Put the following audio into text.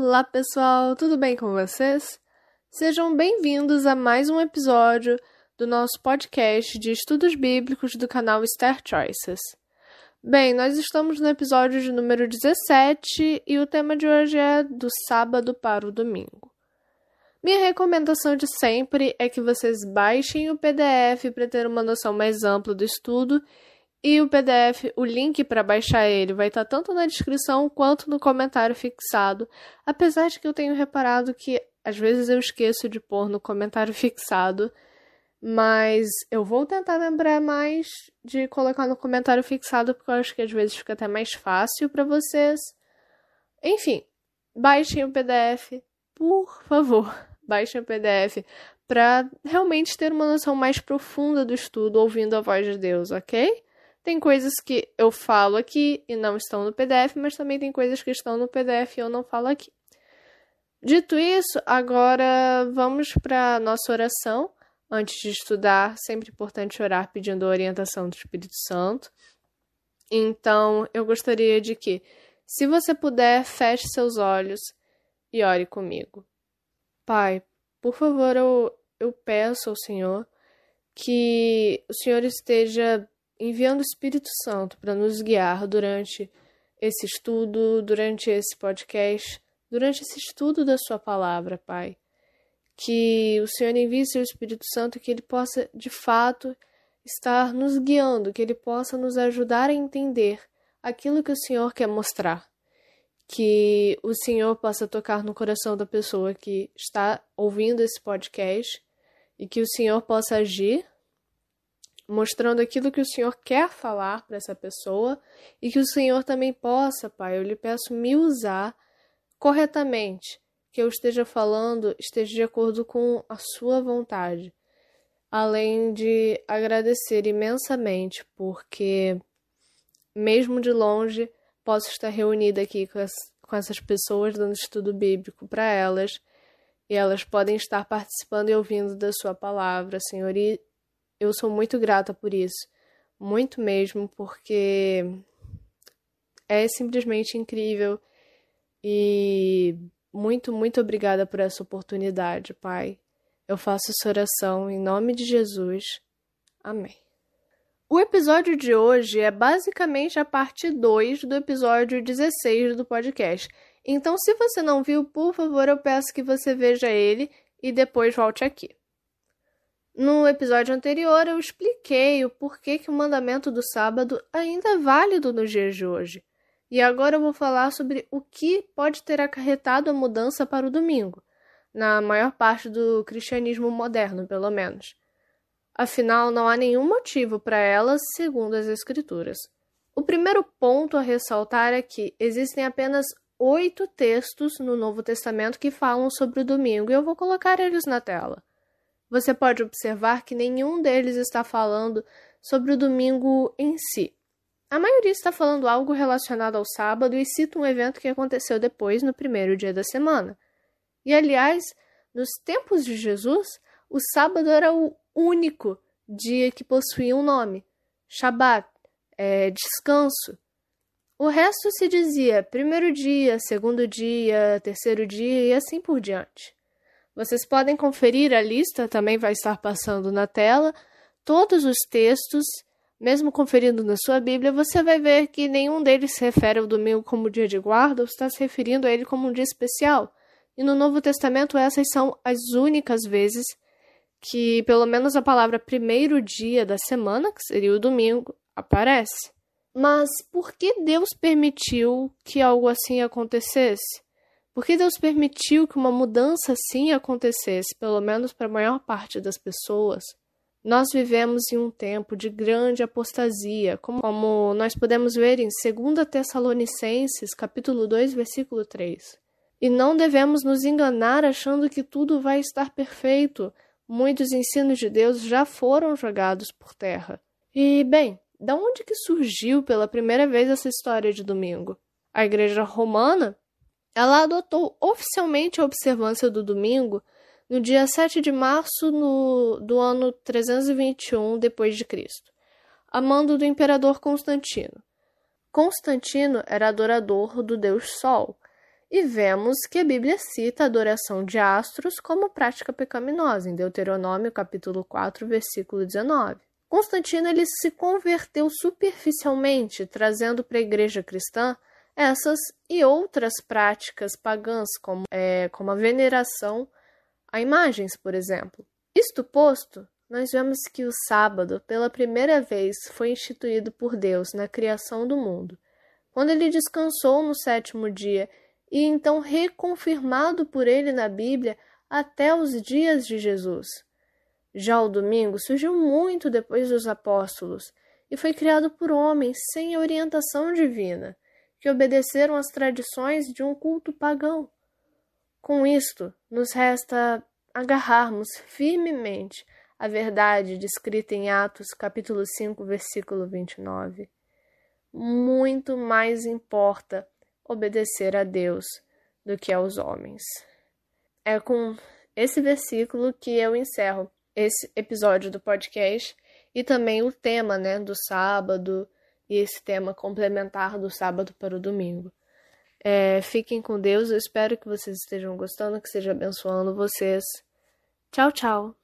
Olá, pessoal, tudo bem com vocês? Sejam bem-vindos a mais um episódio do nosso podcast de estudos bíblicos do canal Star Choices. Bem, nós estamos no episódio de número 17 e o tema de hoje é do sábado para o domingo. Minha recomendação de sempre é que vocês baixem o PDF para ter uma noção mais ampla do estudo e o PDF, o link para baixar ele vai estar tanto na descrição quanto no comentário fixado. Apesar de que eu tenho reparado que às vezes eu esqueço de pôr no comentário fixado, mas eu vou tentar lembrar mais de colocar no comentário fixado porque eu acho que às vezes fica até mais fácil para vocês. Enfim, baixem o PDF, por favor. Baixem o PDF para realmente ter uma noção mais profunda do estudo ouvindo a voz de Deus, ok? Tem coisas que eu falo aqui e não estão no PDF, mas também tem coisas que estão no PDF e eu não falo aqui. Dito isso, agora vamos para a nossa oração. Antes de estudar, sempre importante orar pedindo a orientação do Espírito Santo. Então, eu gostaria de que, se você puder, feche seus olhos e ore comigo. Pai, por favor, eu, eu peço ao Senhor que o Senhor esteja enviando o Espírito Santo para nos guiar durante esse estudo, durante esse podcast, durante esse estudo da Sua palavra, Pai. Que o Senhor envie seu Espírito Santo, que ele possa de fato estar nos guiando, que ele possa nos ajudar a entender aquilo que o Senhor quer mostrar. Que o Senhor possa tocar no coração da pessoa que está ouvindo esse podcast e que o Senhor possa agir mostrando aquilo que o Senhor quer falar para essa pessoa e que o Senhor também possa, Pai, eu lhe peço me usar corretamente, que eu esteja falando esteja de acordo com a sua vontade. Além de agradecer imensamente, porque mesmo de longe posso estar reunida aqui com, as, com essas pessoas dando estudo bíblico para elas e elas podem estar participando e ouvindo da sua palavra, Senhor, e eu sou muito grata por isso. Muito mesmo, porque é simplesmente incrível. E muito, muito obrigada por essa oportunidade, Pai. Eu faço essa oração em nome de Jesus. Amém. O episódio de hoje é basicamente a parte 2 do episódio 16 do podcast. Então, se você não viu, por favor, eu peço que você veja ele e depois volte aqui. No episódio anterior, eu expliquei o porquê que o mandamento do sábado ainda é válido nos dias de hoje. E agora eu vou falar sobre o que pode ter acarretado a mudança para o domingo, na maior parte do cristianismo moderno, pelo menos. Afinal, não há nenhum motivo para elas, segundo as Escrituras. O primeiro ponto a ressaltar é que existem apenas oito textos no Novo Testamento que falam sobre o domingo, e eu vou colocar eles na tela você pode observar que nenhum deles está falando sobre o domingo em si. A maioria está falando algo relacionado ao sábado e cita um evento que aconteceu depois, no primeiro dia da semana. E, aliás, nos tempos de Jesus, o sábado era o único dia que possuía um nome: Shabat, é, descanso. O resto se dizia primeiro dia, segundo dia, terceiro dia e assim por diante. Vocês podem conferir a lista, também vai estar passando na tela. Todos os textos, mesmo conferindo na sua Bíblia, você vai ver que nenhum deles se refere ao domingo como dia de guarda ou está se referindo a ele como um dia especial. E no Novo Testamento, essas são as únicas vezes que, pelo menos, a palavra primeiro dia da semana, que seria o domingo, aparece. Mas por que Deus permitiu que algo assim acontecesse? Por que Deus permitiu que uma mudança assim acontecesse, pelo menos para a maior parte das pessoas? Nós vivemos em um tempo de grande apostasia, como, como nós podemos ver em 2 Tessalonicenses, capítulo 2, versículo 3. E não devemos nos enganar achando que tudo vai estar perfeito. Muitos ensinos de Deus já foram jogados por terra. E, bem, da onde que surgiu pela primeira vez essa história de domingo? A igreja romana ela adotou oficialmente a observância do domingo no dia 7 de março no, do ano 321 depois de Cristo, a mando do imperador Constantino. Constantino era adorador do deus Sol, E vemos que a Bíblia cita a adoração de astros como prática pecaminosa, em Deuteronômio capítulo 4, versículo 19. Constantino ele se converteu superficialmente, trazendo para a igreja cristã essas e outras práticas pagãs, como, é, como a veneração a imagens, por exemplo. Isto posto, nós vemos que o sábado, pela primeira vez, foi instituído por Deus na criação do mundo, quando ele descansou no sétimo dia e então reconfirmado por ele na Bíblia até os dias de Jesus. Já o domingo surgiu muito depois dos apóstolos e foi criado por homens sem orientação divina, que obedeceram às tradições de um culto pagão. Com isto, nos resta agarrarmos firmemente a verdade descrita em Atos capítulo 5, versículo 29. Muito mais importa obedecer a Deus do que aos homens. É com esse versículo que eu encerro esse episódio do podcast e também o tema, né, do sábado e esse tema complementar do sábado para o domingo. É, fiquem com Deus, eu espero que vocês estejam gostando, que esteja abençoando vocês. Tchau, tchau!